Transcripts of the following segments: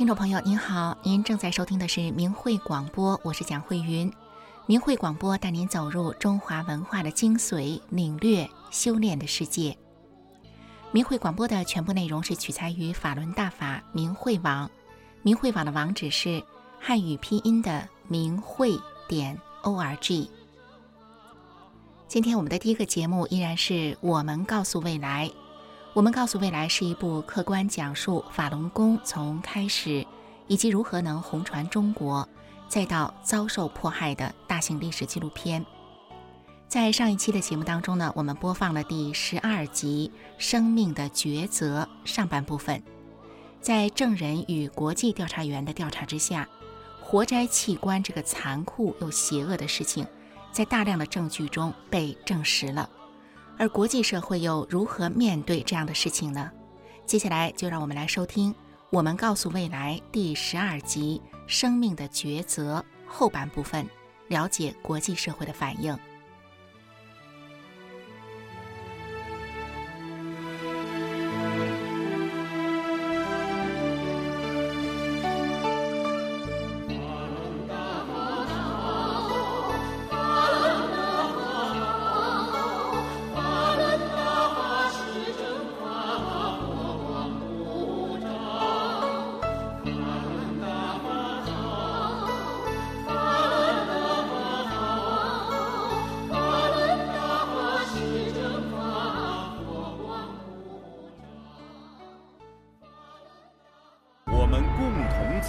听众朋友您好，您正在收听的是明慧广播，我是蒋慧云。明慧广播带您走入中华文化的精髓，领略修炼的世界。明慧广播的全部内容是取材于法轮大法明慧网，明慧网的网址是汉语拼音的明慧点 o r g。今天我们的第一个节目依然是我们告诉未来。我们告诉未来是一部客观讲述法轮功从开始以及如何能红传中国，再到遭受迫害的大型历史纪录片。在上一期的节目当中呢，我们播放了第十二集《生命的抉择》上半部分。在证人与国际调查员的调查之下，活摘器官这个残酷又邪恶的事情，在大量的证据中被证实了。而国际社会又如何面对这样的事情呢？接下来就让我们来收听《我们告诉未来》第十二集《生命的抉择》后半部分，了解国际社会的反应。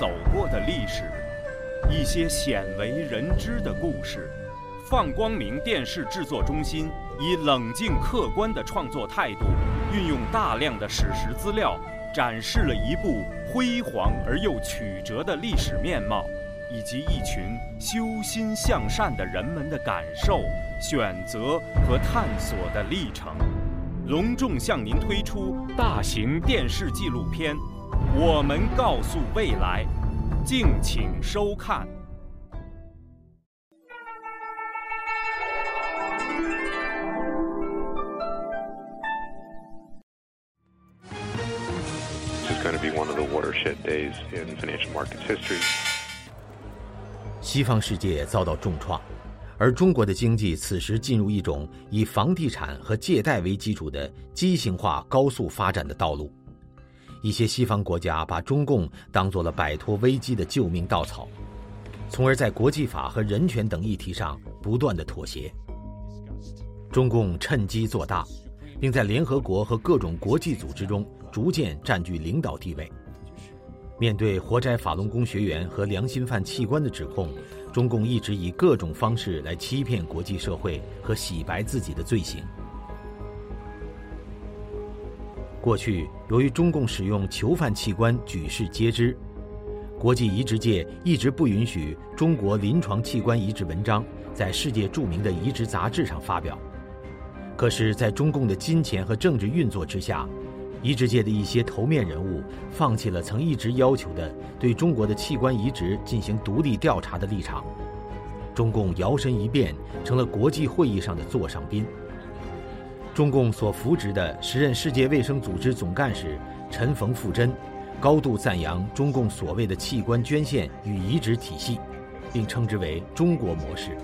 走过的历史，一些鲜为人知的故事。放光明电视制作中心以冷静客观的创作态度，运用大量的史实资料，展示了一部辉煌而又曲折的历史面貌，以及一群修心向善的人们的感受、选择和探索的历程。隆重向您推出大型电视纪录片。我们告诉未来，敬请收看。西方世界遭到重创，而中国的经济此时进入一种以房地产和借贷为基础的畸形化高速发展的道路。一些西方国家把中共当做了摆脱危机的救命稻草，从而在国际法和人权等议题上不断的妥协。中共趁机做大，并在联合国和各种国际组织中逐渐占据领导地位。面对活摘法轮功学员和良心犯器官的指控，中共一直以各种方式来欺骗国际社会和洗白自己的罪行。过去，由于中共使用囚犯器官举世皆知，国际移植界一直不允许中国临床器官移植文章在世界著名的移植杂志上发表。可是，在中共的金钱和政治运作之下，移植界的一些头面人物放弃了曾一直要求的对中国的器官移植进行独立调查的立场，中共摇身一变成了国际会议上的座上宾。中共所扶植的时任世界卫生组织总干事陈冯富珍，高度赞扬中共所谓的器官捐献与移植体系，并称之为“中国模式”。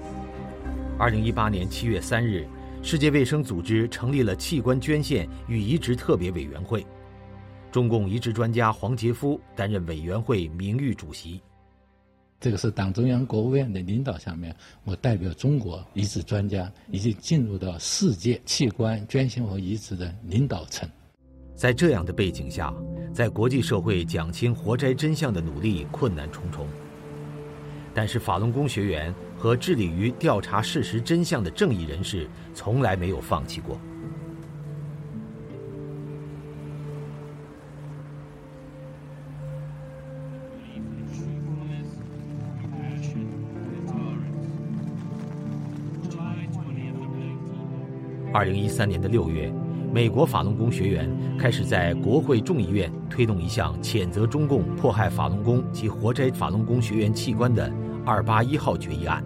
二零一八年七月三日，世界卫生组织成立了器官捐献与移植特别委员会，中共移植专家黄杰夫担任委员会名誉主席。这个是党中央、国务院的领导下面，我代表中国移植专家已经进入到世界器官捐献和移植的领导层。在这样的背景下，在国际社会讲清活摘真相的努力困难重重。但是法轮功学员和致力于调查事实真相的正义人士从来没有放弃过。二零一三年的六月，美国法轮功学员开始在国会众议院推动一项谴责中共迫害法轮功及活摘法轮功学员器官的“二八一号”决议案。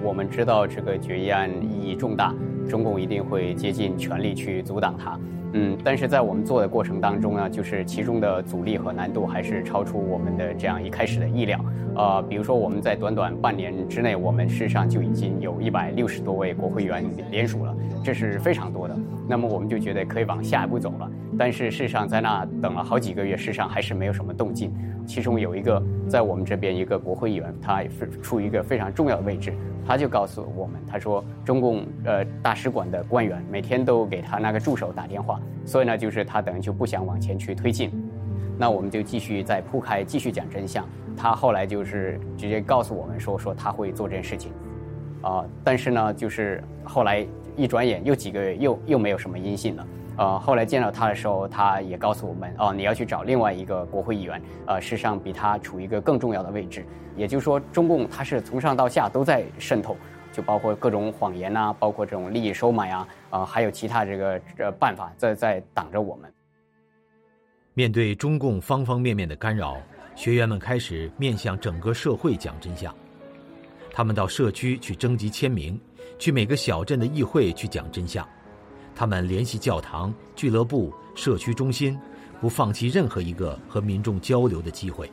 我们知道这个决议案意义重大，中共一定会竭尽全力去阻挡它。嗯，但是在我们做的过程当中呢，就是其中的阻力和难度还是超出我们的这样一开始的意料。呃，比如说我们在短短半年之内，我们事实上就已经有一百六十多位国会议员联署了，这是非常多的。那么我们就觉得可以往下一步走了。但是事实上在那等了好几个月，事实上还是没有什么动静。其中有一个在我们这边一个国会议员，他是处于一个非常重要的位置。他就告诉我们，他说中共呃大使馆的官员每天都给他那个助手打电话，所以呢，就是他等于就不想往前去推进。那我们就继续再铺开，继续讲真相。他后来就是直接告诉我们说，说他会做这件事情，啊，但是呢，就是后来一转眼又几个月，又又没有什么音信了。呃，后来见到他的时候，他也告诉我们，哦，你要去找另外一个国会议员，呃，事实上比他处于一个更重要的位置。也就是说，中共他是从上到下都在渗透，就包括各种谎言呐，包括这种利益收买啊，呃，还有其他这个呃办法在在挡着我们。面对中共方方面面的干扰，学员们开始面向整个社会讲真相。他们到社区去征集签名，去每个小镇的议会去讲真相。他们联系教堂、俱乐部、社区中心，不放弃任何一个和民众交流的机会。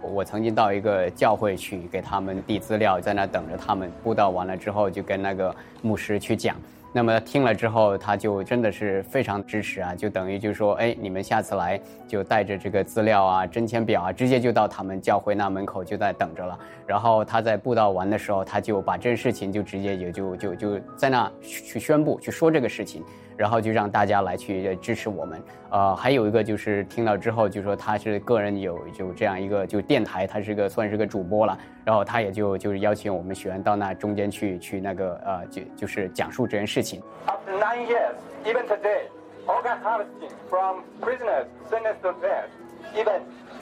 我曾经到一个教会去给他们递资料，在那等着他们布道完了之后，就跟那个牧师去讲。那么听了之后，他就真的是非常支持啊，就等于就说，哎，你们下次来就带着这个资料啊、征签表啊，直接就到他们教会那门口就在等着了。然后他在布道完的时候，他就把这事情就直接也就就就在那去宣布去说这个事情。然后就让大家来去支持我们，呃，还有一个就是听到之后就说他是个人有就这样一个就电台，他是个算是个主播了，然后他也就就是邀请我们学员到那中间去去那个呃就就是讲述这件事情。After nine years, even today, organ harvesting from prisoners sentenced to death, even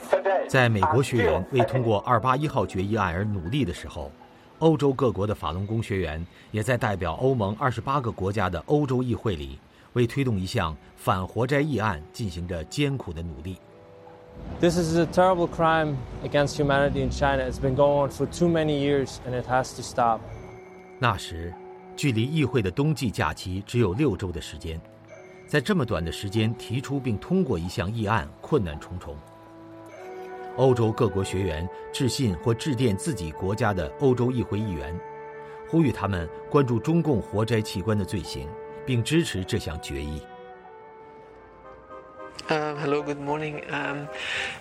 today. 在美国学员为通过二八一号决议案而努力的时候。欧洲各国的法轮功学员也在代表欧盟二十八个国家的欧洲议会里，为推动一项反活摘议案进行着艰苦的努力。This is a terrible crime against humanity in China. It's been going on for too many years, and it has to stop. 那时，距离议会的冬季假期只有六周的时间，在这么短的时间提出并通过一项议案，困难重重。欧洲各国学员致信或致电自己国家的欧洲议会议员，呼吁他们关注中共活摘器官的罪行，并支持这项决议。Uh, hello, good morning. Um,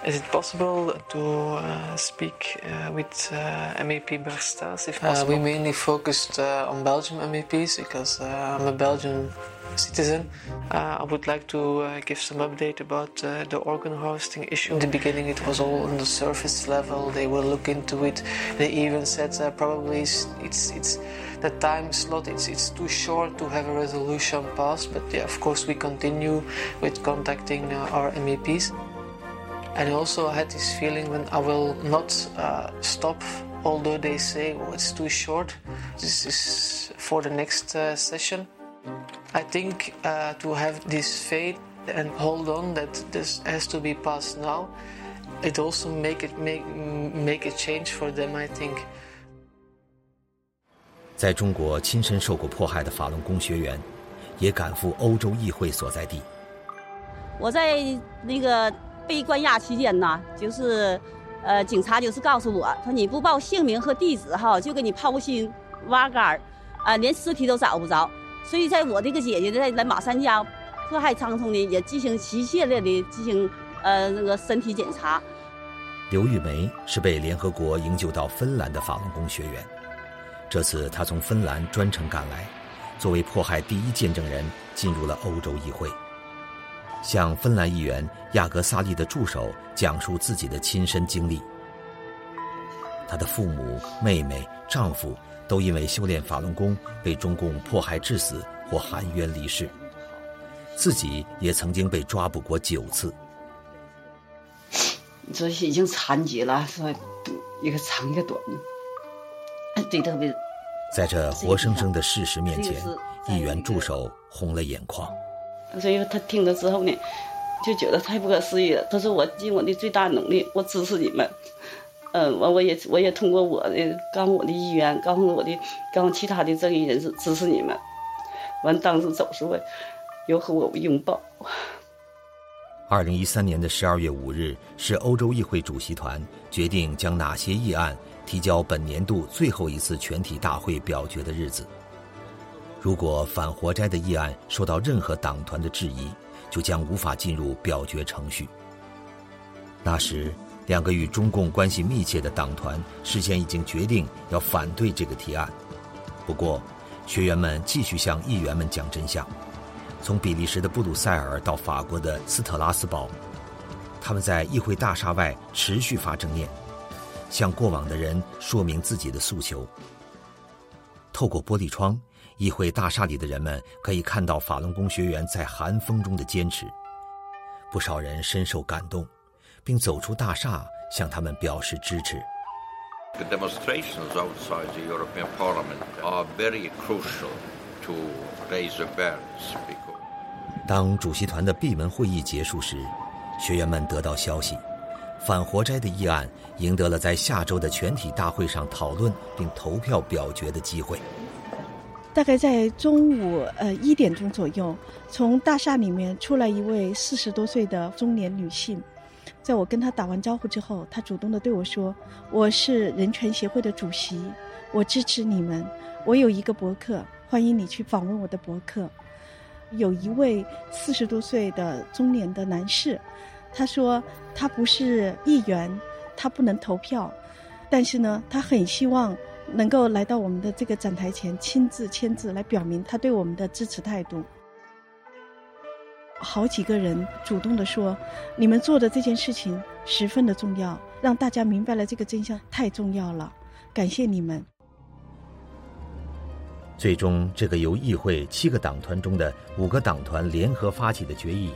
is it possible to uh, speak uh, with uh, MEP Barstas if possible? we mainly focused on Belgium MEPs because I'm a Belgian citizen. Uh, I would like to uh, give some update about uh, the organ harvesting issue. In the beginning, it was all on the surface level. They will look into it. They even said probably it's, it's, it's the time slot. It's it's too short to have a resolution passed. But yeah, of course, we continue with contacting our MEPs. And also, I had this feeling when I will not uh, stop, although they say, oh, it's too short. This is for the next uh, session. I think uh, to have this faith and hold on that this has to be passed now, it also make it make make a change for them. I think. 在中国亲身受过迫害的法轮功学员，也赶赴欧洲议会所在地。我在那个被关押期间呢，就是，呃，警察就是告诉我，说你不报姓名和地址哈，就给你抛心挖肝儿，啊，连尸体都找不着。所以，在我这个姐姐在在马三家迫害苍松呢，也进行一系列的进行呃那个身体检查。刘玉梅是被联合国营救到芬兰的法轮功学员，这次她从芬兰专程赶来，作为迫害第一见证人进入了欧洲议会，向芬兰议员亚格萨利的助手讲述自己的亲身经历。她的父母、妹妹、丈夫。都因为修炼法轮功被中共迫害致死或含冤离世，自己也曾经被抓捕过九次。你说已经残疾了，说一个长一个短，对特别。在这活生生的事实面前，议员助手红了眼眶。所以他听了之后呢，就觉得太不可思议了。他说：“我尽我的最大努力，我支持你们。”嗯，完我也我也通过我的告诉我的议员，告诉我的告诉其他的正义人士支持你们。完当时走时候，又和我拥抱。二零一三年的十二月五日是欧洲议会主席团决定将哪些议案提交本年度最后一次全体大会表决的日子。如果反活摘的议案受到任何党团的质疑，就将无法进入表决程序。那时，两个与中共关系密切的党团事先已经决定要反对这个提案。不过，学员们继续向议员们讲真相。从比利时的布鲁塞尔到法国的斯特拉斯堡，他们在议会大厦外持续发正念，向过往的人说明自己的诉求。透过玻璃窗，议会大厦里的人们可以看到法轮功学员在寒风中的坚持。不少人深受感动，并走出大厦向他们表示支持。The demonstrations outside the European Parliament are very crucial to raise awareness because 当主席团的闭门会议结束时，学员们得到消息，反活摘的议案赢得了在下周的全体大会上讨论并投票表决的机会。大概在中午呃一点钟左右，从大厦里面出来一位四十多岁的中年女性，在我跟他打完招呼之后，他主动的对我说：“我是人权协会的主席，我支持你们，我有一个博客，欢迎你去访问我的博客。”有一位四十多岁的中年的男士，他说他不是议员，他不能投票，但是呢，他很希望能够来到我们的这个展台前，亲自签字来表明他对我们的支持态度。好几个人主动的说，你们做的这件事情十分的重要，让大家明白了这个真相太重要了，感谢你们。最终，这个由议会七个党团中的五个党团联合发起的决议，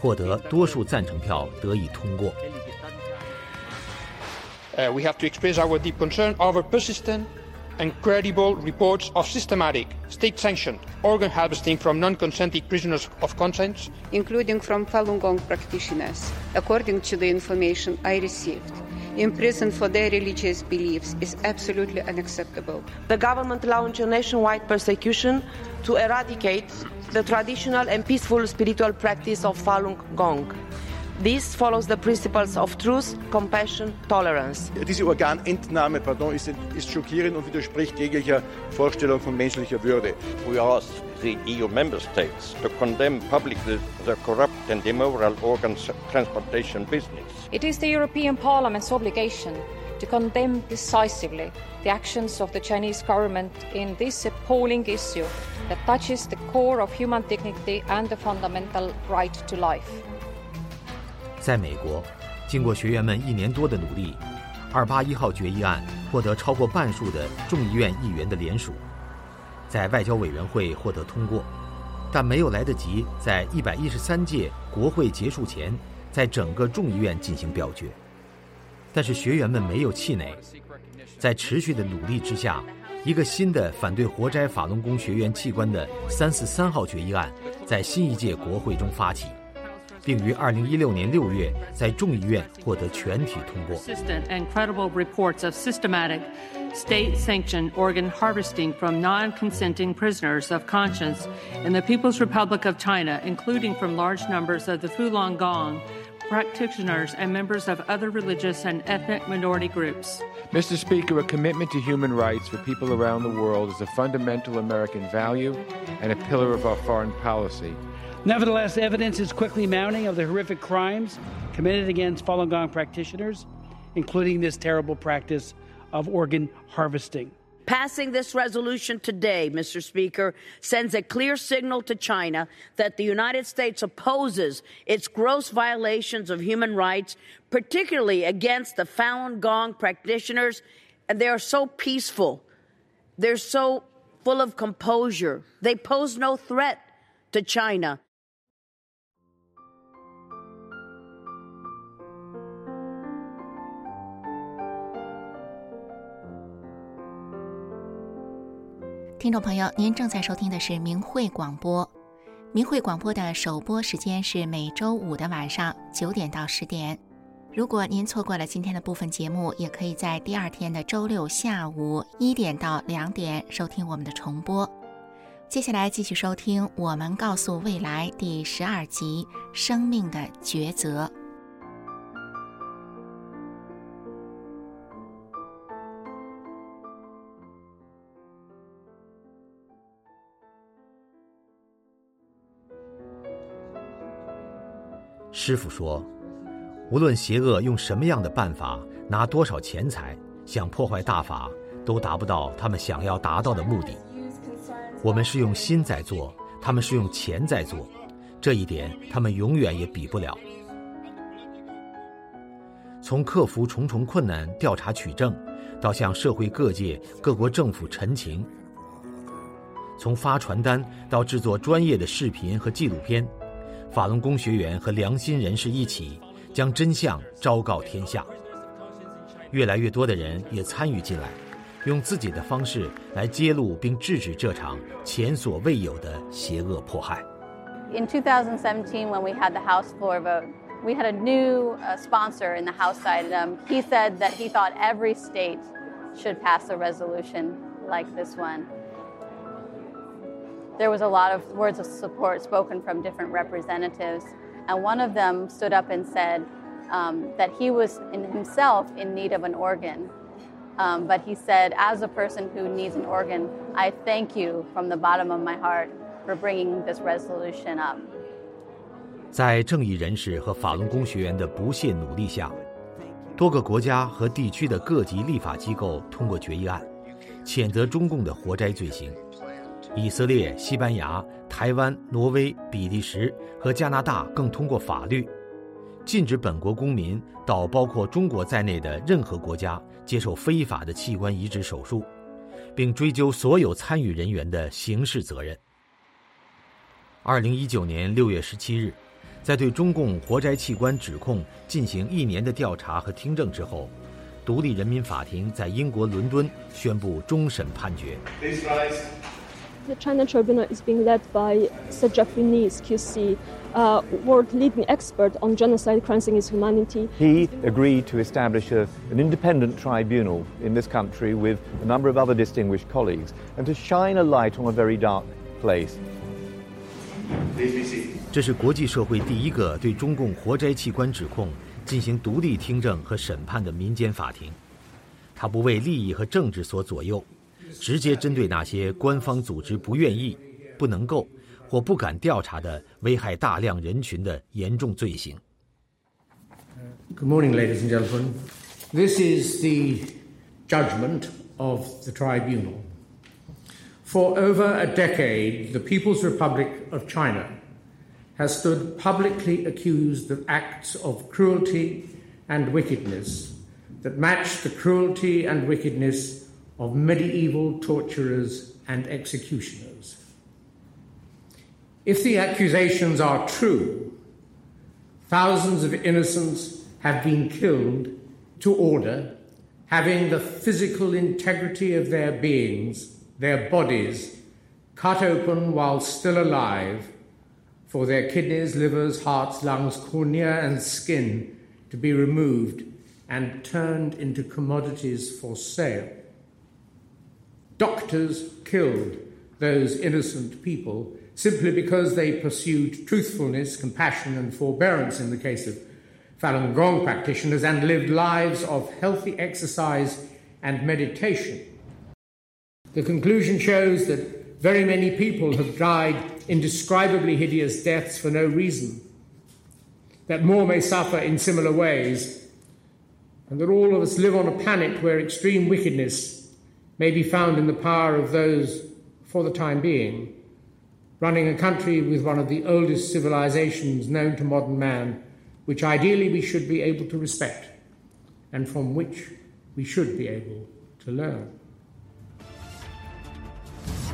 获得多数赞成票，得以通过。Uh, we have to express our deep concern over persistent and credible reports of systematic, state-sanctioned organ harvesting from non-consenting prisoners of conscience, including from Falun Gong practitioners, according to the information I received imprisoned for their religious beliefs is absolutely unacceptable. The government launched a nationwide persecution to eradicate the traditional and peaceful spiritual practice of Falun Gong. This follows the principles of truth, compassion, tolerance. Diese Organentnahme pardon, ist, ist schockierend und widerspricht jeglicher Vorstellung von menschlicher Würde. We ask the EU member states to condemn publicly the corrupt and immoral organ transplantation business. It is the European Parliament's obligation to condemn decisively the actions of the Chinese government in this appalling issue that touches the core of human dignity and the fundamental right to life. 在美国，经过学员们一年多的努力，二八一号决议案获得超过半数的众议院议员的联署，在外交委员会获得通过，但没有来得及在一百一十三届国会结束前，在整个众议院进行表决。但是学员们没有气馁，在持续的努力之下，一个新的反对活摘法轮功学员器官的三四三号决议案在新一届国会中发起。并于二零一六年六月在众议院获得全体通过。and credible reports of systematic state-sanctioned organ harvesting from non-consenting prisoners of conscience in the People's Republic of China, including from large numbers of the Falun Gong practitioners and members of other religious and ethnic minority groups. Mr. Speaker, a commitment to human rights for people around the world is a fundamental American value and a pillar of our foreign policy. Nevertheless, evidence is quickly mounting of the horrific crimes committed against Falun Gong practitioners, including this terrible practice of organ harvesting. Passing this resolution today, Mr. Speaker, sends a clear signal to China that the United States opposes its gross violations of human rights, particularly against the Falun Gong practitioners. And they are so peaceful. They're so full of composure. They pose no threat to China. 听众朋友，您正在收听的是明慧广播。明慧广播的首播时间是每周五的晚上九点到十点。如果您错过了今天的部分节目，也可以在第二天的周六下午一点到两点收听我们的重播。接下来继续收听《我们告诉未来》第十二集《生命的抉择》。师傅说：“无论邪恶用什么样的办法，拿多少钱财，想破坏大法，都达不到他们想要达到的目的。”我们是用心在做，他们是用钱在做，这一点他们永远也比不了。从克服重重困难、调查取证，到向社会各界、各国政府陈情；从发传单到制作专业的视频和纪录片，法轮功学员和良心人士一起将真相昭告天下。越来越多的人也参与进来。用自己的方式来揭露并制止这场前所未有的邪恶迫害。In 2017, when we had the House floor vote, we had a new sponsor in the House side. Um, he said that he thought every state should pass a resolution like this one. There was a lot of words of support spoken from different representatives, and one of them stood up and said um, that he was in himself in need of an organ um, but he said, as a person who needs an organ, I thank you from the bottom of my heart for bringing this resolution up. 在正义人士和法轮功学员的不懈努力下，多个国家和地区的各级立法机构通过决议案，谴责中共的活摘罪行。 以色列、西班牙、台湾、挪威、比利时和加拿大更通过法律。禁止本国公民到包括中国在内的任何国家接受非法的器官移植手术，并追究所有参与人员的刑事责任。二零一九年六月十七日，在对中共活摘器官指控进行一年的调查和听证之后，独立人民法庭在英国伦敦宣布终审判决。The China Tribunal is being led by Sir Jeffrey Nies, QC. uh, world leading expert on genocide, crimes against humanity. He agreed to establish a, an independent tribunal in this country with a number of other distinguished colleagues and to shine a light on a very dark place. 这是国际社会第一个对中共活摘器官指控进行独立听证和审判的民间法庭。它不为利益和政治所左右， 直接针对那些官方组织不愿意、不能够或不敢调查的危害大量人群的严重罪行。Good morning, ladies and gentlemen. This is the judgment of the tribunal. For over a decade, the People's Republic of China has stood publicly accused of acts of cruelty and wickedness that match the cruelty and wickedness of medieval torturers and executioners. If the accusations are true, thousands of innocents have been killed to order, having the physical integrity of their beings, their bodies, cut open while still alive, for their kidneys, livers, hearts, lungs, cornea, and skin to be removed and turned into commodities for sale. Doctors killed those innocent people simply because they pursued truthfulness, compassion, and forbearance in the case of Falun Gong practitioners and lived lives of healthy exercise and meditation. The conclusion shows that very many people have died indescribably hideous deaths for no reason, that more may suffer in similar ways, and that all of us live on a planet where extreme wickedness may be found in the power of those, for the time being, running a country with one of the oldest civilizations known to modern man, which ideally we should be able to respect, and from which we should be able to learn.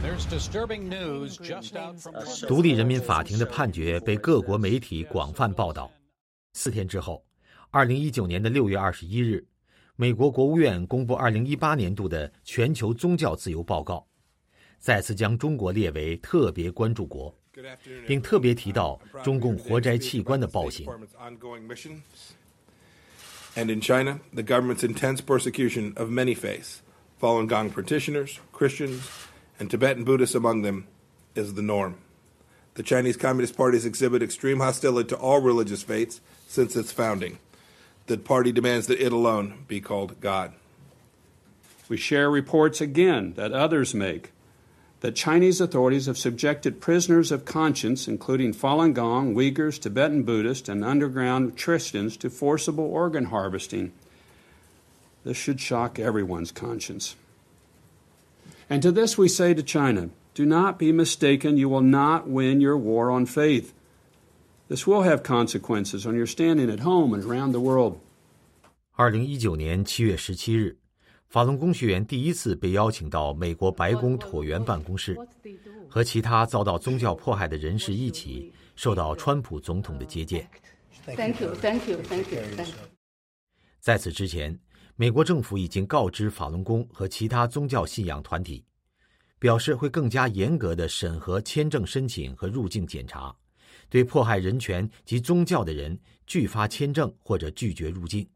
There's disturbing news just out from 独立人民法庭的判决被各国媒体广泛报道。四天之后，二零一九年的六月二十一日， 美国国务院公布二零一八年度的全球宗教自由报告。再次将中国列为特别关注国，并特别提到中共活摘器官的暴行。And in China, the government's intense persecution of many faiths, Falun Gong practitioners, Christians, and Tibetan Buddhists among them, is the norm. The Chinese Communist Party has exhibited extreme hostility to all religious faiths since its founding. The party demands that it alone be called God. We share reports again that others make that Chinese authorities have subjected prisoners of conscience, including Falun Gong, Uyghurs, Tibetan Buddhists, and underground Christians, to forcible organ harvesting. This should shock everyone's conscience. And to this we say to China do not be mistaken, you will not win your war on faith. This will have consequences on your standing at home and around the world. 二零一九年七月十七日，法轮功学员第一次被邀请到美国白宫椭圆办公室，和其他遭到宗教迫害的人士一起受到川普总统的接见。Thank you, thank you, thank you, thank you. 在此之前，美国政府已经告知法轮功和其他宗教信仰团体，表示会更加严格的审核签证申请和入境检查，对迫害人权及宗教的人拒发签证或者拒绝入境。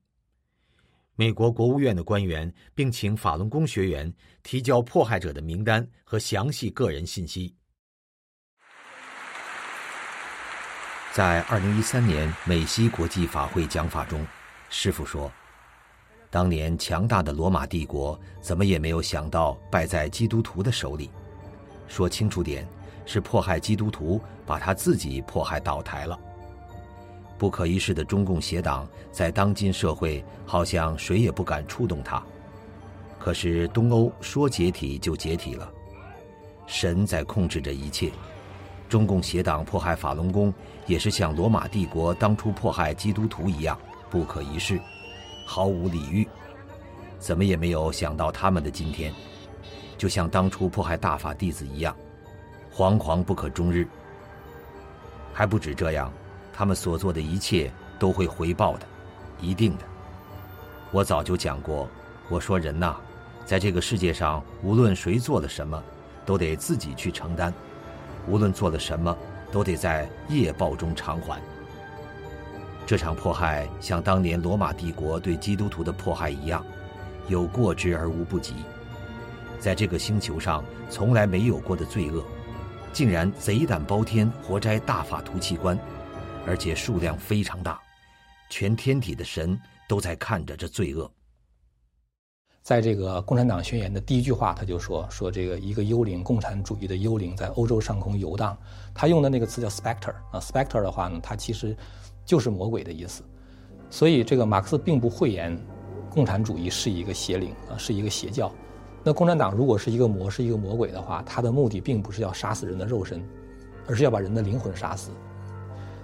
美国国务院的官员并请法轮功学员提交迫害者的名单和详细个人信息。在二零一三年美西国际法会讲法中，师傅说：“当年强大的罗马帝国怎么也没有想到败在基督徒的手里。说清楚点，是迫害基督徒把他自己迫害倒台了。”不可一世的中共邪党在当今社会好像谁也不敢触动他。可是东欧说解体就解体了，神在控制着一切。中共邪党迫害法轮功，也是像罗马帝国当初迫害基督徒一样不可一世，毫无礼遇。怎么也没有想到他们的今天，就像当初迫害大法弟子一样，惶惶不可终日。还不止这样。他们所做的一切都会回报的，一定的。我早就讲过，我说人呐，在这个世界上，无论谁做了什么，都得自己去承担；无论做了什么，都得在业报中偿还。这场迫害像当年罗马帝国对基督徒的迫害一样，有过之而无不及。在这个星球上从来没有过的罪恶，竟然贼胆包天，活摘大法图器官。而且数量非常大，全天体的神都在看着这罪恶。在这个《共产党宣言》的第一句话，他就说：“说这个一个幽灵，共产主义的幽灵在欧洲上空游荡。”他用的那个词叫 “specter” 啊，“specter” 的话呢，它其实就是魔鬼的意思。所以，这个马克思并不讳言共产主义是一个邪灵啊，是一个邪教。那共产党如果是一个魔，是一个魔鬼的话，他的目的并不是要杀死人的肉身，而是要把人的灵魂杀死。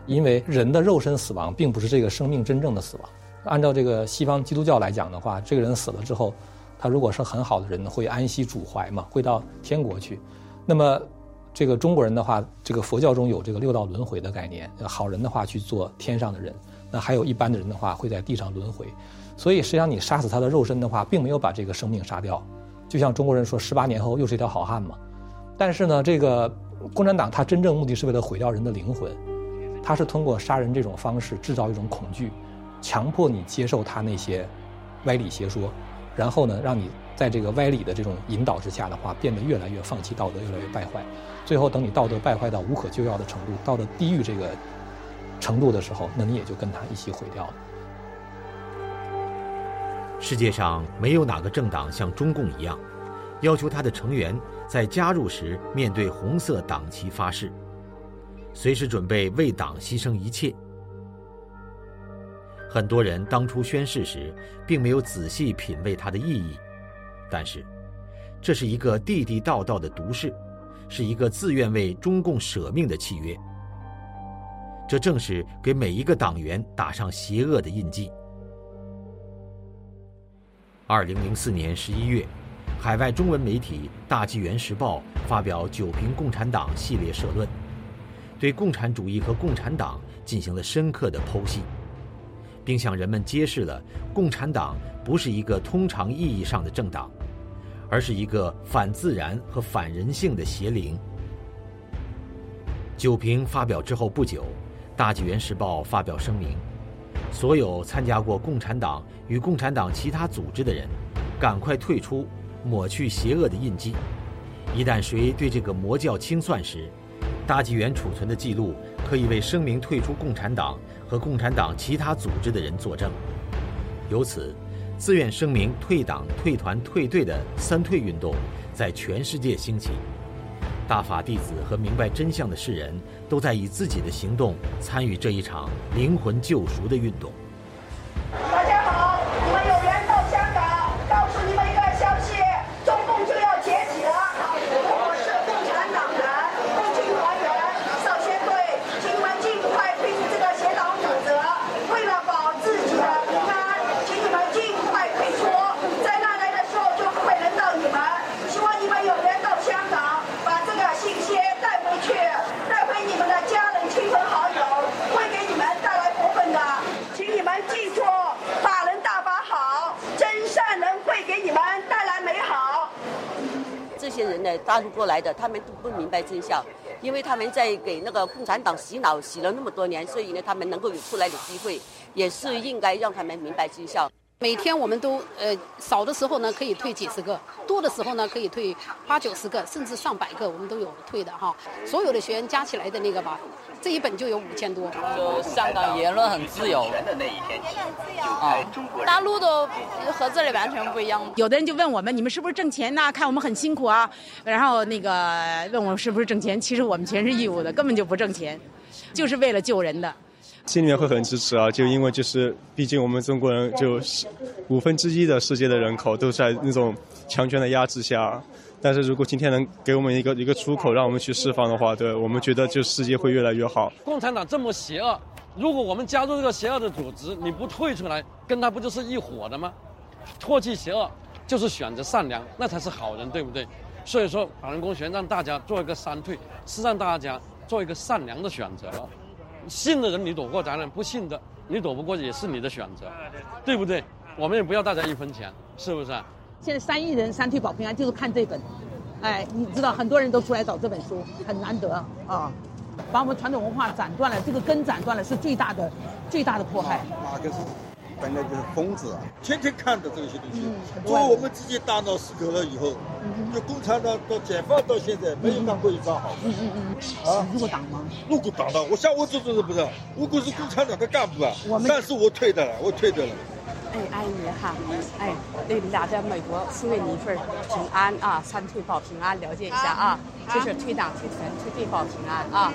因为人的肉身死亡并不是这个生命真正的死亡。按照这个西方基督教来讲的话，这个人死了之后，他如果是很好的人，会安息主怀嘛，会到天国去。那么，这个中国人的话，这个佛教中有这个六道轮回的概念，好人的话去做天上的人，那还有一般的人的话会在地上轮回。所以，实际上你杀死他的肉身的话，并没有把这个生命杀掉。就像中国人说，十八年后又是一条好汉嘛。但是呢，这个共产党他真正目的是为了毁掉人的灵魂。他是通过杀人这种方式制造一种恐惧，强迫你接受他那些歪理邪说，然后呢，让你在这个歪理的这种引导之下的话，变得越来越放弃道德，越来越败坏。最后，等你道德败坏到无可救药的程度，到了地狱这个程度的时候，那你也就跟他一起毁掉了。世界上没有哪个政党像中共一样，要求他的成员在加入时面对红色党旗发誓。随时准备为党牺牲一切。很多人当初宣誓时，并没有仔细品味它的意义，但是，这是一个地地道道的毒誓，是一个自愿为中共舍命的契约。这正是给每一个党员打上邪恶的印记。二零零四年十一月，海外中文媒体《大纪元时报》发表“九评共产党”系列社论。对共产主义和共产党进行了深刻的剖析，并向人们揭示了共产党不是一个通常意义上的政党，而是一个反自然和反人性的邪灵。酒瓶发表之后不久，《大纪元时报》发表声明：所有参加过共产党与共产党其他组织的人，赶快退出，抹去邪恶的印记，一旦谁对这个魔教清算时，大纪元储存的记录可以为声明退出共产党和共产党其他组织的人作证。由此，自愿声明退党、退团、退队的“三退”运动在全世界兴起。大法弟子和明白真相的世人都在以自己的行动参与这一场灵魂救赎的运动。大家好，你们有缘到香港，告诉你们一个消息：中共就要解体了。我是共产党员、共青团员、少先队，请你们尽快退出这个邪党组织。为了保自己的平安，请你们尽快退出。灾难来的时候就不会轮到你们。希望你们有缘到香港，把这个信息带回去，带回你们的家人、亲朋好友，会给你们带来福分的。请你们记住，法人大法好，真善人会给你们带来美好。大陆过来的，他们都不明白真相，因为他们在给那个共产党洗脑洗了那么多年，所以呢，他们能够有出来的机会，也是应该让他们明白真相。每天我们都呃少的时候呢可以退几十个，多的时候呢可以退八九十个，甚至上百个，我们都有退的哈。所有的学员加起来的那个吧，这一本就有五千多。就香港言论很自由言论自由啊，大陆都和这里完全不一样。有的人就问我们，你们是不是挣钱呐？看我们很辛苦啊，然后那个问我们是不是挣钱，其实我们全是义务的，根本就不挣钱，就是为了救人的。心里面会很支持啊，就因为就是，毕竟我们中国人就是五分之一的世界的人口都在那种强权的压制下，但是如果今天能给我们一个一个出口，让我们去释放的话，对我们觉得就世界会越来越好。共产党这么邪恶，如果我们加入这个邪恶的组织，你不退出来，跟他不就是一伙的吗？唾弃邪恶就是选择善良，那才是好人，对不对？所以说，法轮功学让大家做一个三退，是让大家做一个善良的选择。信的人你躲过灾难，不信的你躲不过也是你的选择，对不对？我们也不要大家一分钱，是不是？现在三亿人三退保平安就是看这本，哎，你知道很多人都出来找这本书，很难得啊，把我们传统文化斩断了，这个根斩断了是最大的最大的迫害。马克思本来就是疯子啊，天天看的这些东西，作为我们自己大脑死狗了以后，就共产党到解放到现在没有当过一番好事。嗯嗯嗯，啊，入过党吗？入过党的，我像我这种人不是，如果是共产党的干部啊，但是我退的了，我退的了。哎，阿姨哈，哎，那俩在美国送给你一份平安啊，三退保平安，了解一下啊，就是退党、退团、退队保平安啊。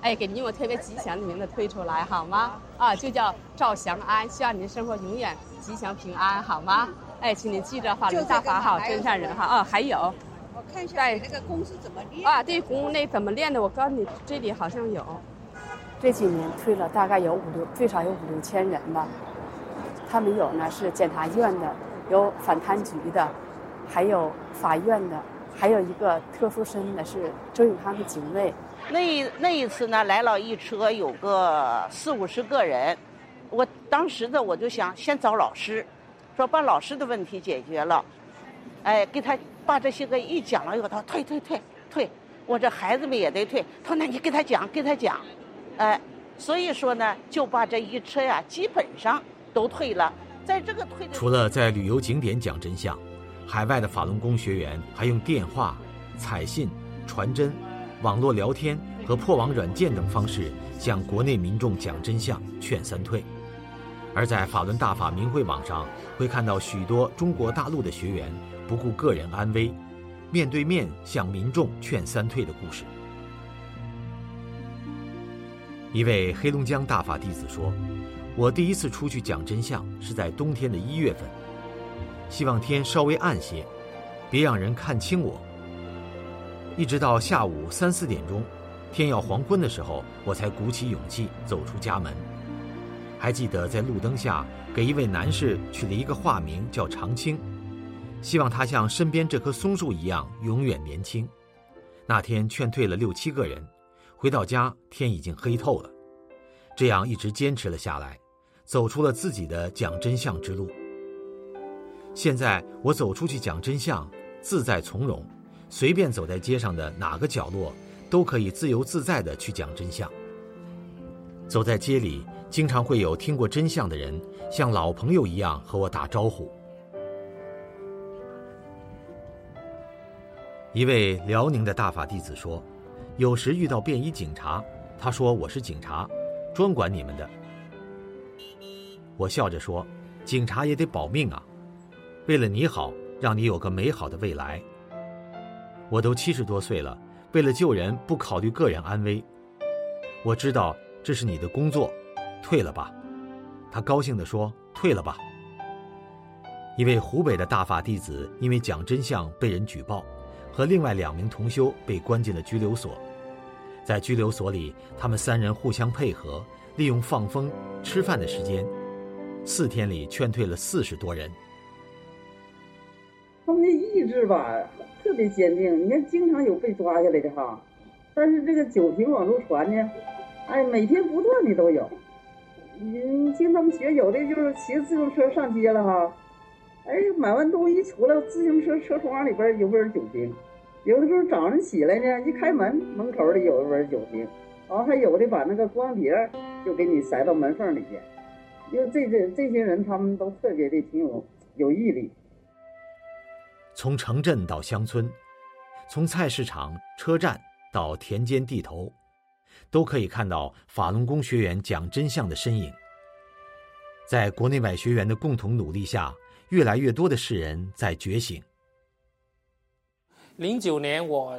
哎，给您用个特别吉祥的名字推出来好吗？啊，就叫赵祥安，希望您生活永远吉祥平安，好吗？哎，请您记着法轮大法好，真善人哈。啊，还有，我看一下那个功是怎么练啊？对，功那怎么练的？我告诉你，这里好像有。这几年退了大概有五六，最少有五六千人吧。他们有呢，是检察院的，有反贪局的，还有法院的，还有一个特殊身份的是周永康的警卫。那那一次呢，来了一车，有个四五十个人。我当时的我就想先找老师，说把老师的问题解决了，哎，给他把这些个一讲了以后，他说退退退退，我这孩子们也得退。他说那你给他讲，给他讲，哎，所以说呢，就把这一车呀，基本上。都退了，在这个退。除了在旅游景点讲真相，海外的法轮功学员还用电话、彩信、传真、网络聊天和破网软件等方式向国内民众讲真相、劝三退。而在法轮大法明慧网上，会看到许多中国大陆的学员不顾个人安危，面对面向民众劝三退的故事。一位黑龙江大法弟子说。我第一次出去讲真相是在冬天的一月份，希望天稍微暗些，别让人看清我。一直到下午三四点钟，天要黄昏的时候，我才鼓起勇气走出家门。还记得在路灯下给一位男士取了一个化名叫长青，希望他像身边这棵松树一样永远年轻。那天劝退了六七个人，回到家天已经黑透了，这样一直坚持了下来。走出了自己的讲真相之路。现在我走出去讲真相，自在从容，随便走在街上的哪个角落，都可以自由自在的去讲真相。走在街里，经常会有听过真相的人，像老朋友一样和我打招呼。一位辽宁的大法弟子说：“有时遇到便衣警察，他说我是警察，专管你们的。”我笑着说：“警察也得保命啊，为了你好，让你有个美好的未来。”我都七十多岁了，为了救人不考虑个人安危。我知道这是你的工作，退了吧。他高兴地说：“退了吧。”一位湖北的大法弟子因为讲真相被人举报。和另外两名同修被关进了拘留所，在拘留所里，他们三人互相配合，利用放风、吃饭的时间，四天里劝退了四十多人。他们的意志吧，特别坚定。你看，经常有被抓下来的哈，但是这个酒瓶往出传呢，哎，每天不断的都有。你听他们学，有的就是骑自行车上街了哈。哎，买完东西出来，自行车车窗里边有味酒精。有的时候早上起来呢，一开门，门口里有一味酒精。然后还有的把那个光碟就给你塞到门缝里边。因为这这这些人，他们都特别的挺有有毅力。从城镇到乡村，从菜市场、车站到田间地头，都可以看到法轮功学员讲真相的身影。在国内外学员的共同努力下。越来越多的世人在觉醒。零九年我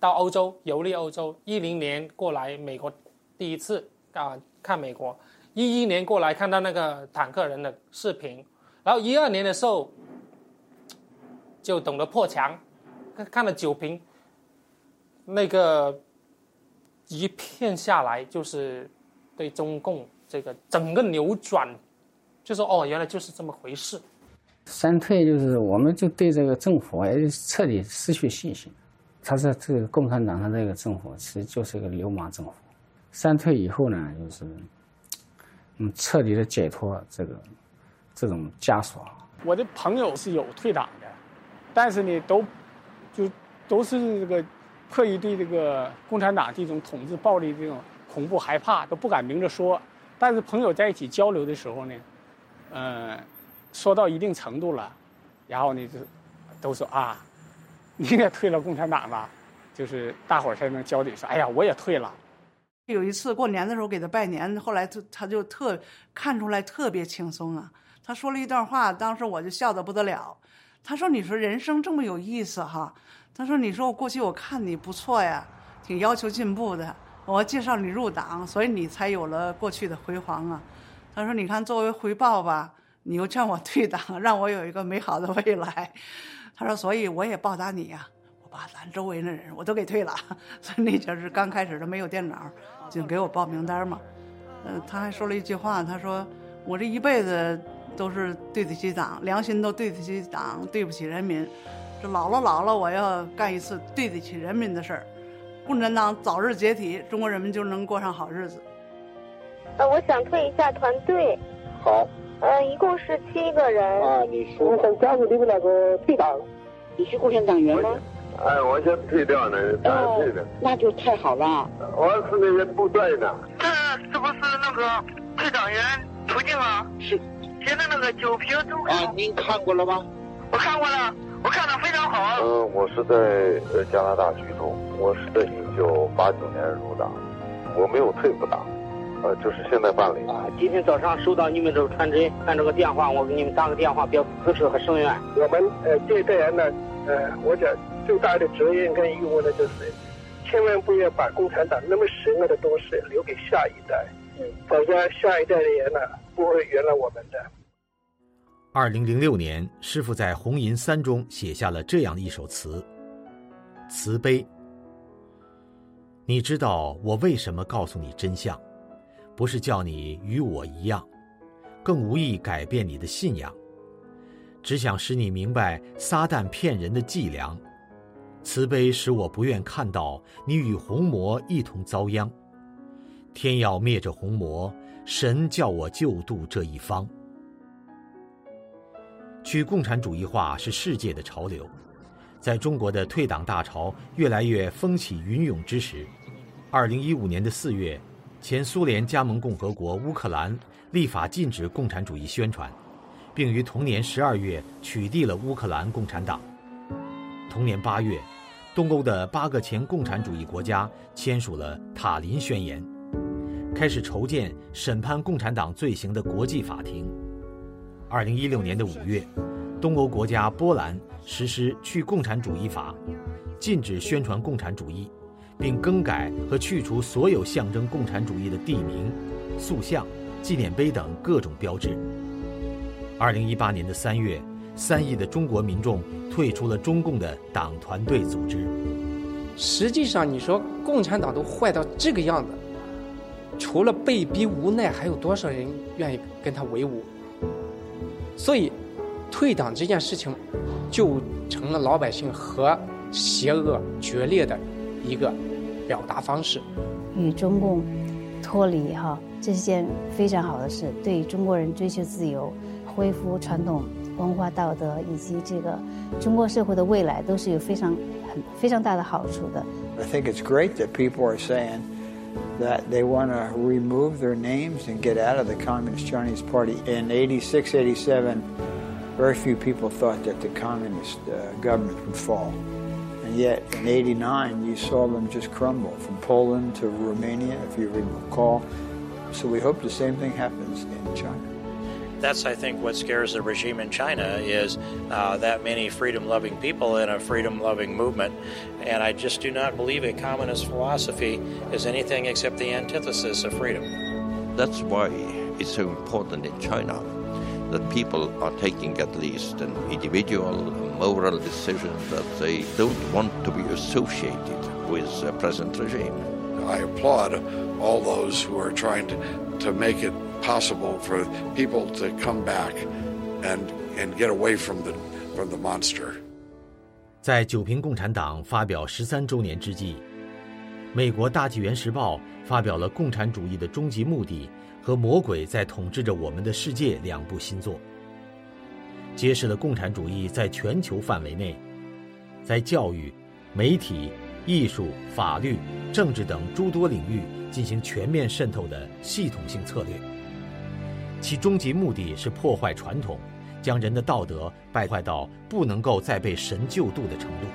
到欧洲游历欧洲，一零年过来美国第一次啊看美国，一一年过来看到那个坦克人的视频，然后一二年的时候就懂得破墙，看了酒瓶，那个一片下来就是对中共这个整个扭转，就说哦原来就是这么回事。三退就是，我们就对这个政府也彻底失去信心。他说这个共产党的这个政府其实就是一个流氓政府。三退以后呢，就是嗯，彻底的解脱这个这种枷锁。我的朋友是有退党的，但是呢，都就都是这个迫于对这个共产党这种统治暴力这种恐怖害怕，都不敢明着说。但是朋友在一起交流的时候呢，嗯。说到一定程度了，然后呢，就都说啊，你也退了共产党了，就是大伙儿才能交流说，哎呀，我也退了。有一次过年的时候给他拜年，后来他他就特看出来特别轻松啊。他说了一段话，当时我就笑得不得了。他说：“你说人生这么有意思哈。”他说：“你说我过去我看你不错呀，挺要求进步的，我介绍你入党，所以你才有了过去的辉煌啊。”他说：“你看作为回报吧。”你又劝我退党，让我有一个美好的未来。他说：“所以我也报答你呀，我把咱周围的人我都给退了。所以那阵是刚开始的没有电脑，就给我报名单嘛。嗯，他还说了一句话，他说：我这一辈子都是对得起党，良心都对得起党，对不起人民。这老了老了，我要干一次对得起人民的事儿。共产党早日解体，中国人民就能过上好日子。呃，我想退一下团队。好。”嗯，一共是七个人。啊，你说。我想加入你们那个退党。你是共产党员吗？哎，我想退掉呢，当然退的。那就太好了。我是那些部队的。这是不是那个退党员途径啊？是。现在那个酒瓶都。啊，您看过了吗？我看过了，我看的非常好啊。嗯，我是在呃加拿大居住，我是在一九八九年入党，我没有退过党。呃，就是现在办理啊。今天早上收到你们这个传真，按这个电话，我给你们打个电话，表支持和声援。我们呃这一代人呢，呃，我讲最大的责任跟义务呢，就是千万不要把共产党那么邪恶的东西留给下一代，嗯否则下一代的人呢不会原谅我们的。二零零六年，师傅在《红银三》中写下了这样一首词：慈悲。你知道我为什么告诉你真相？不是叫你与我一样，更无意改变你的信仰，只想使你明白撒旦骗人的伎俩。慈悲使我不愿看到你与红魔一同遭殃。天要灭这红魔，神叫我救度这一方。去共产主义化是世界的潮流，在中国的退党大潮越来越风起云涌之时，二零一五年的四月。前苏联加盟共和国乌克兰立法禁止共产主义宣传，并于同年十二月取缔了乌克兰共产党。同年八月，东欧的八个前共产主义国家签署了《塔林宣言》，开始筹建审判共产党罪行的国际法庭。二零一六年的五月，东欧国家波兰实施去共产主义法，禁止宣传共产主义，并更改和去除所有象征共产主义的地名、塑像、纪念碑等各种标志。二零一八年的三月。三亿的中国民众退出了中共的党团队组织。实际上，你说共产党都坏到这个样子，除了被逼无奈，还有多少人愿意跟他为伍？所以，退党这件事情，就成了老百姓和邪恶决裂的一个表达方式。与中共脱离哈，这是件非常好的事，对中国人追求自由、恢复传统。文化道德以及这个中国社会的未来都是有非常很非常大的好处的。I think it's great that people are saying that they want to remove their names and get out of the Communist Chinese Party. In 86, 87, very few people thought that the communist uh, government would fall. And yet, in 89, you saw them just crumble from Poland to Romania, if you recall. So we hope the same thing happens in China that's, I think, what scares the regime in China is uh, that many freedom-loving people in a freedom-loving movement. And I just do not believe a communist philosophy is anything except the antithesis of freedom. That's why it's so important in China that people are taking at least an individual moral decision that they don't want to be associated with the present regime. I applaud all those who are trying to, to make it possible for people to come back and and get away from the from the monster。在九平共产党发表十三周年之际，美国《大纪元时报》发表了《共产主义的终极目的》和《魔鬼在统治着我们的世界》两部新作， 揭示了共产主义在全球范围内，在教育、媒体、艺术、法律、政治等诸多领域进行全面渗透的系统性策略。其终极目的是破坏传统，将人的道德败坏到不能够再被神救度的程度，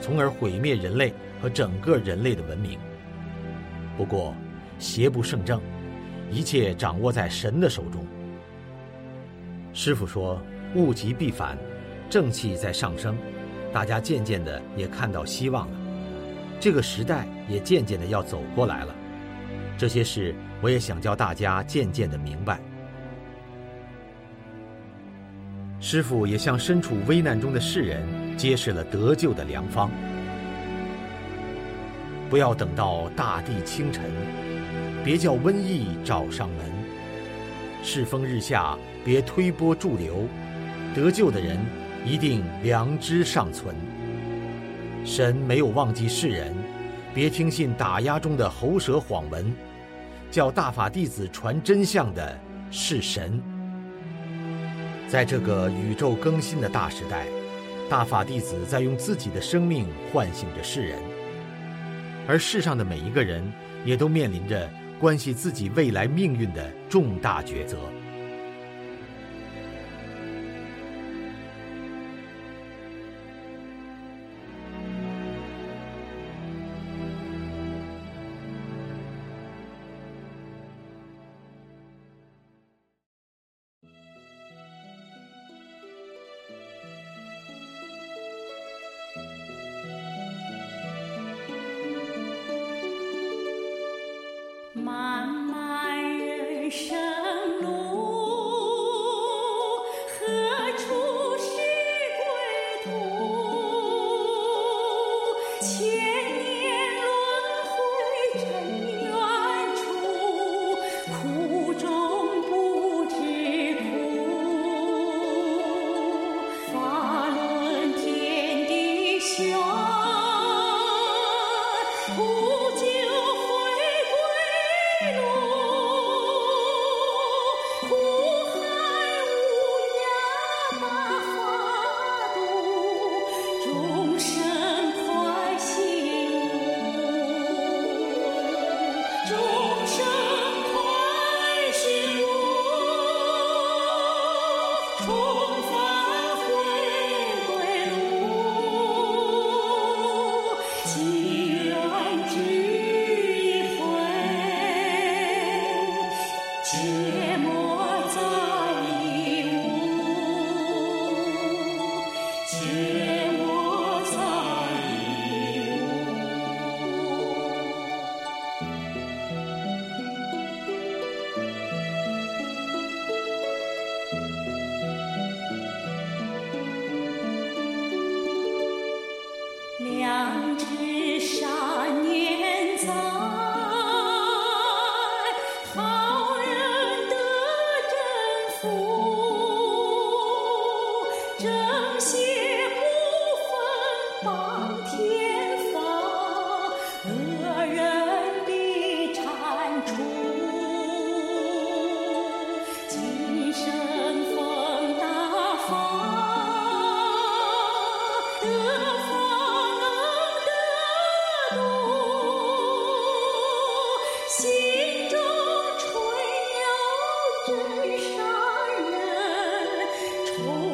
从而毁灭人类和整个人类的文明。不过，邪不胜正，一切掌握在神的手中。师傅说：“物极必反，正气在上升，大家渐渐的也看到希望了，这个时代也渐渐的要走过来了。”这些事，我也想教大家渐渐的明白。师傅也向身处危难中的世人揭示了得救的良方。不要等到大地清晨，别叫瘟疫找上门。世风日下，别推波助流。得救的人一定良知尚存。神没有忘记世人，别听信打压中的喉舌谎文。叫大法弟子传真相的是神。在这个宇宙更新的大时代，大法弟子在用自己的生命唤醒着世人，而世上的每一个人也都面临着关系自己未来命运的重大抉择。Oh.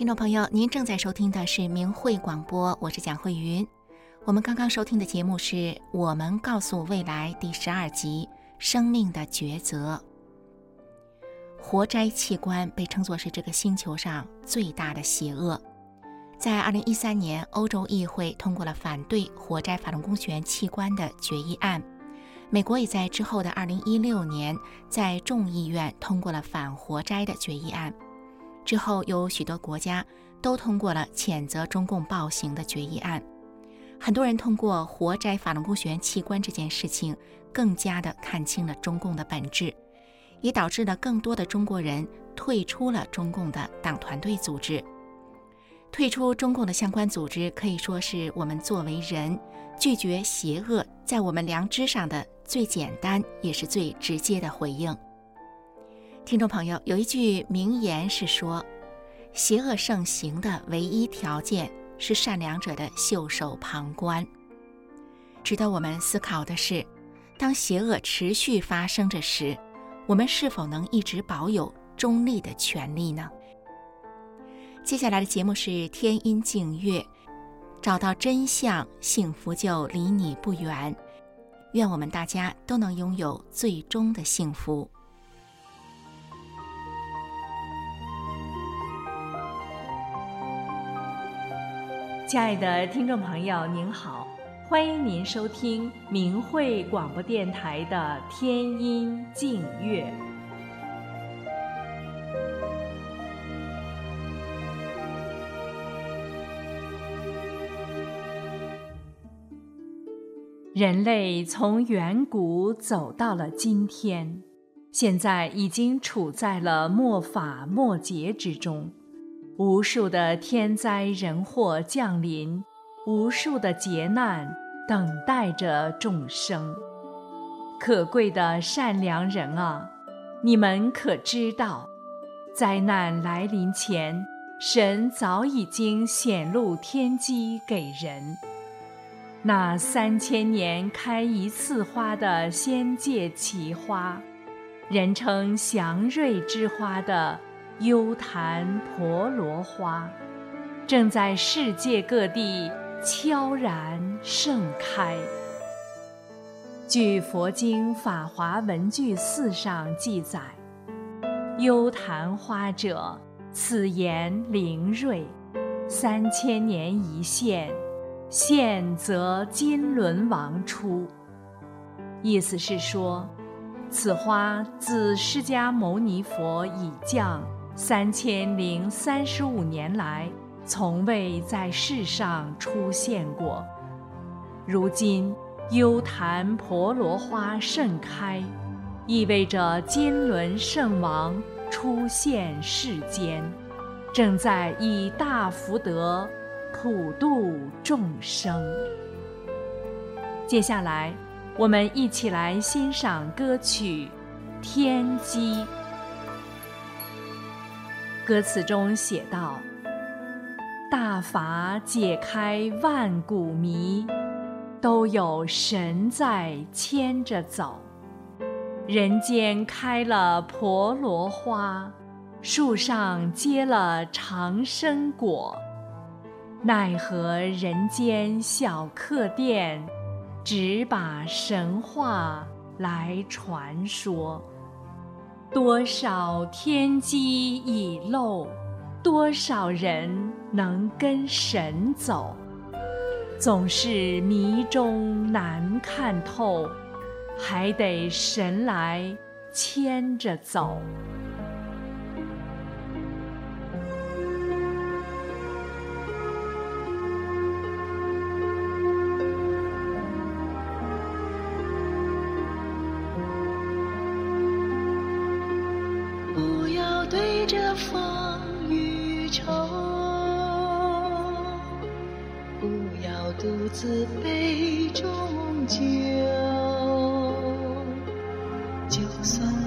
听众朋友，您正在收听的是明慧广播，我是蒋慧云。我们刚刚收听的节目是《我们告诉未来》第十二集《生命的抉择》。活摘器官被称作是这个星球上最大的邪恶。在二零一三年，欧洲议会通过了反对活摘法轮功学员器官的决议案。美国也在之后的二零一六年，在众议院通过了反活摘的决议案。之后，有许多国家都通过了谴责中共暴行的决议案。很多人通过活摘法轮功学员器官这件事情，更加的看清了中共的本质，也导致了更多的中国人退出了中共的党团队组织。退出中共的相关组织，可以说是我们作为人拒绝邪恶在我们良知上的最简单也是最直接的回应。听众朋友，有一句名言是说：“邪恶盛行的唯一条件是善良者的袖手旁观。”值得我们思考的是，当邪恶持续发生着时，我们是否能一直保有中立的权利呢？接下来的节目是天音静月，找到真相，幸福就离你不远。愿我们大家都能拥有最终的幸福。亲爱的听众朋友，您好，欢迎您收听明慧广播电台的《天音静月》。人类从远古走到了今天，现在已经处在了末法末劫之中。无数的天灾人祸降临，无数的劫难等待着众生。可贵的善良人啊，你们可知道，灾难来临前，神早已经显露天机给人。那三千年开一次花的仙界奇花，人称祥瑞之花的。幽檀婆罗花，正在世界各地悄然盛开。据佛经《法华文具四》上记载，幽檀花者，此言灵瑞，三千年一现，现则金轮王出。意思是说，此花自释迦牟尼佛已降。三千零三十五年来，从未在世上出现过。如今，幽檀婆罗花盛开，意味着金轮圣王出现世间，正在以大福德普度众生。接下来，我们一起来欣赏歌曲《天机》。歌词中写道：“大法解开万古谜，都有神在牵着走。人间开了婆罗花，树上结了长生果。奈何人间小客店，只把神话来传说。”多少天机已漏，多少人能跟神走？总是迷中难看透，还得神来牵着走。自杯中酒，就算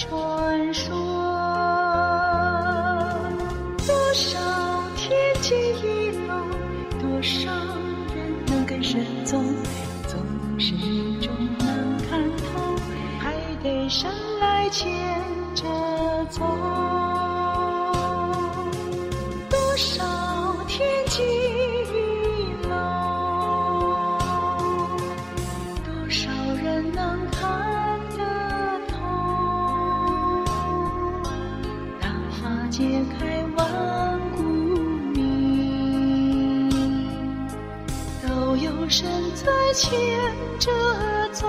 传说。多少天机已漏，多少人能跟神走？总是终难看透，还得神来牵着走。牵着走，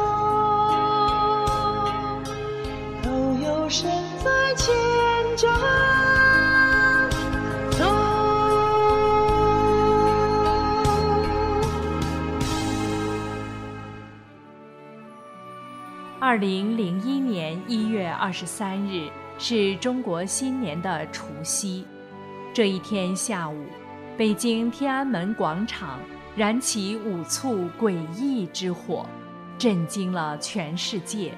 都有神在牵着走。二零零一年一月二十三日是中国新年的除夕，这一天下午，北京天安门广场。燃起五簇诡异之火，震惊了全世界。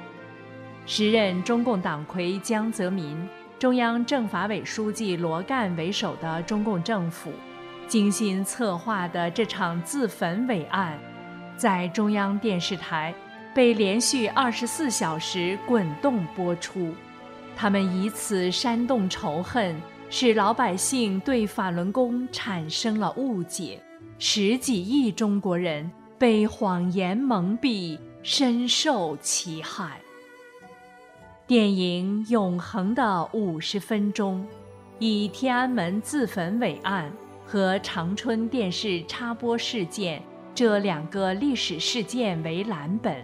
时任中共党魁江泽民、中央政法委书记罗干为首的中共政府，精心策划的这场自焚伟案，在中央电视台被连续二十四小时滚动播出。他们以此煽动仇恨，使老百姓对法轮功产生了误解。十几亿中国人被谎言蒙蔽，深受其害。电影《永恒的五十分钟》以天安门自焚伟案和长春电视插播事件这两个历史事件为蓝本，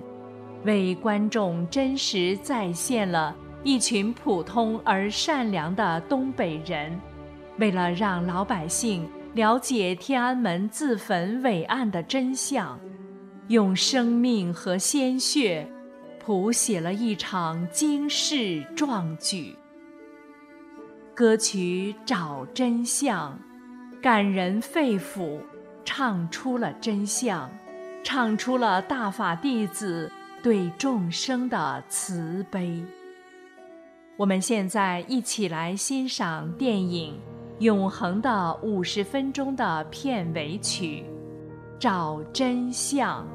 为观众真实再现了一群普通而善良的东北人，为了让老百姓了解天安门自焚伟案的真相，用生命和鲜血谱写了一场惊世壮举。歌曲《找真相》，感人肺腑，唱出了真相，唱出了大法弟子。对众生的慈悲。我们现在一起来欣赏电影《永恒的五十分钟》的片尾曲，《找真相》。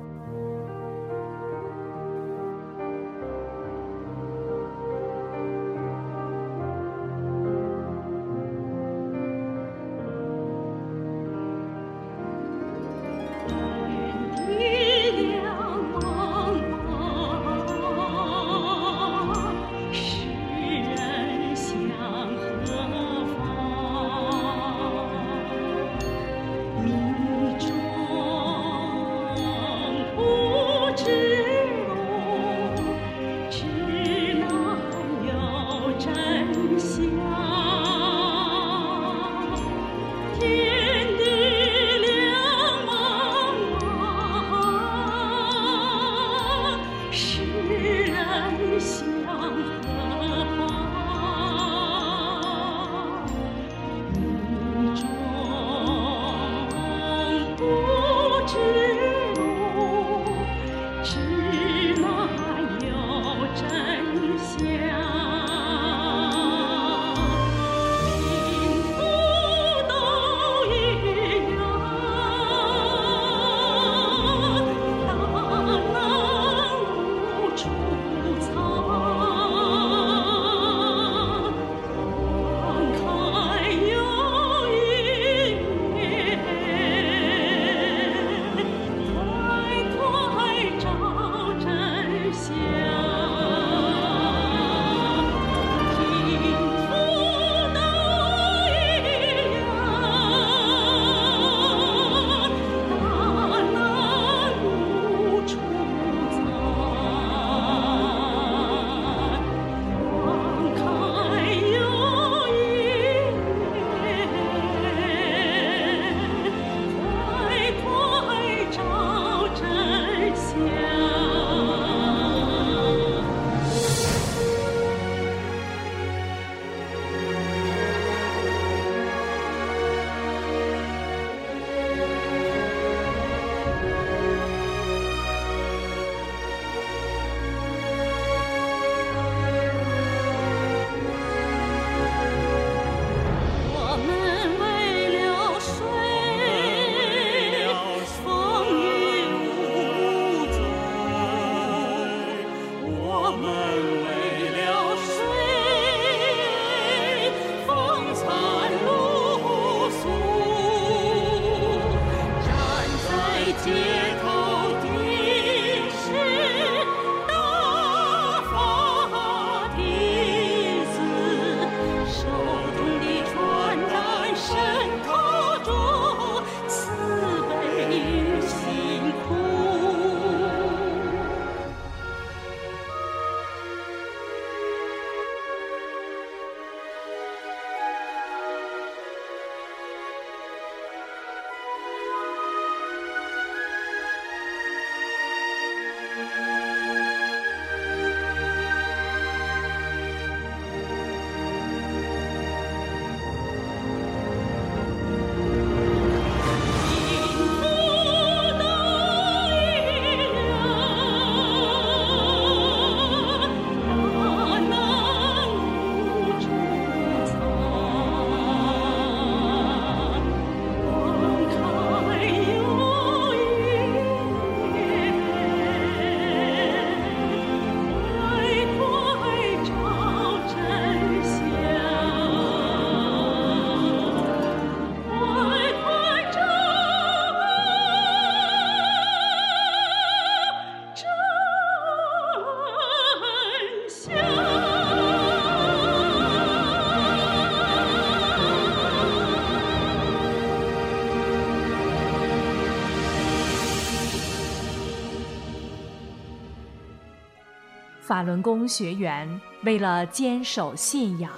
法轮功学员为了坚守信仰，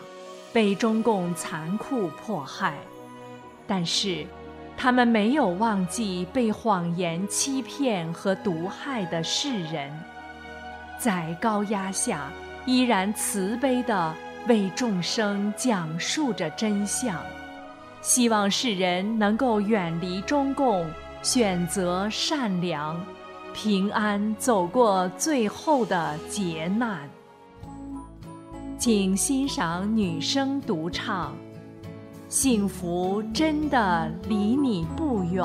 被中共残酷迫害，但是他们没有忘记被谎言欺骗和毒害的世人，在高压下依然慈悲地为众生讲述着真相，希望世人能够远离中共，选择善良。平安走过最后的劫难，请欣赏女声独唱《幸福真的离你不远》。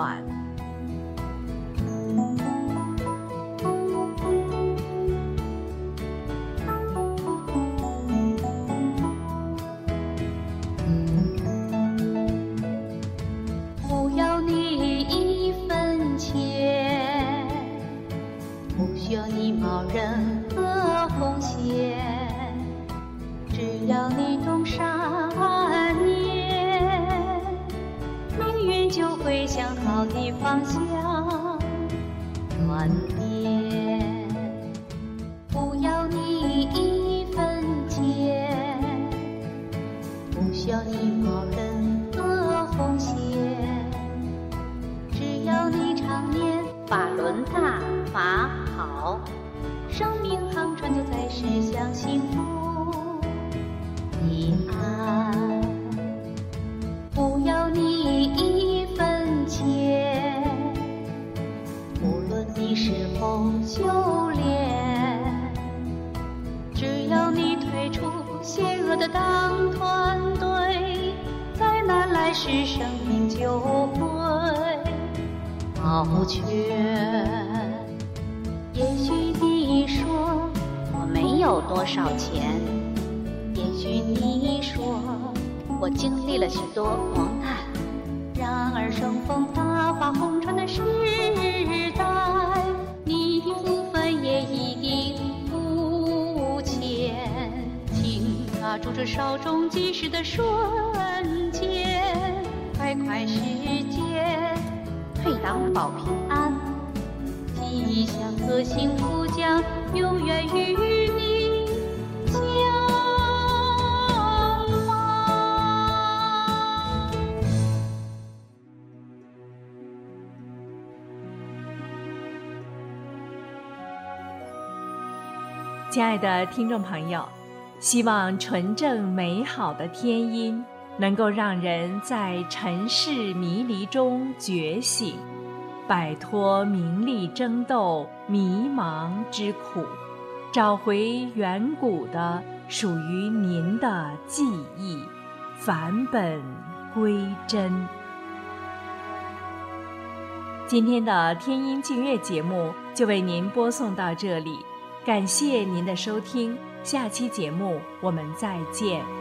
退党保平安，吉祥和幸福将永远与你相伴。亲爱的听众朋友，希望纯正美好的天音。能够让人在尘世迷离中觉醒，摆脱名利争斗、迷茫之苦，找回远古的属于您的记忆，返本归真。今天的天音净月节目就为您播送到这里，感谢您的收听，下期节目我们再见。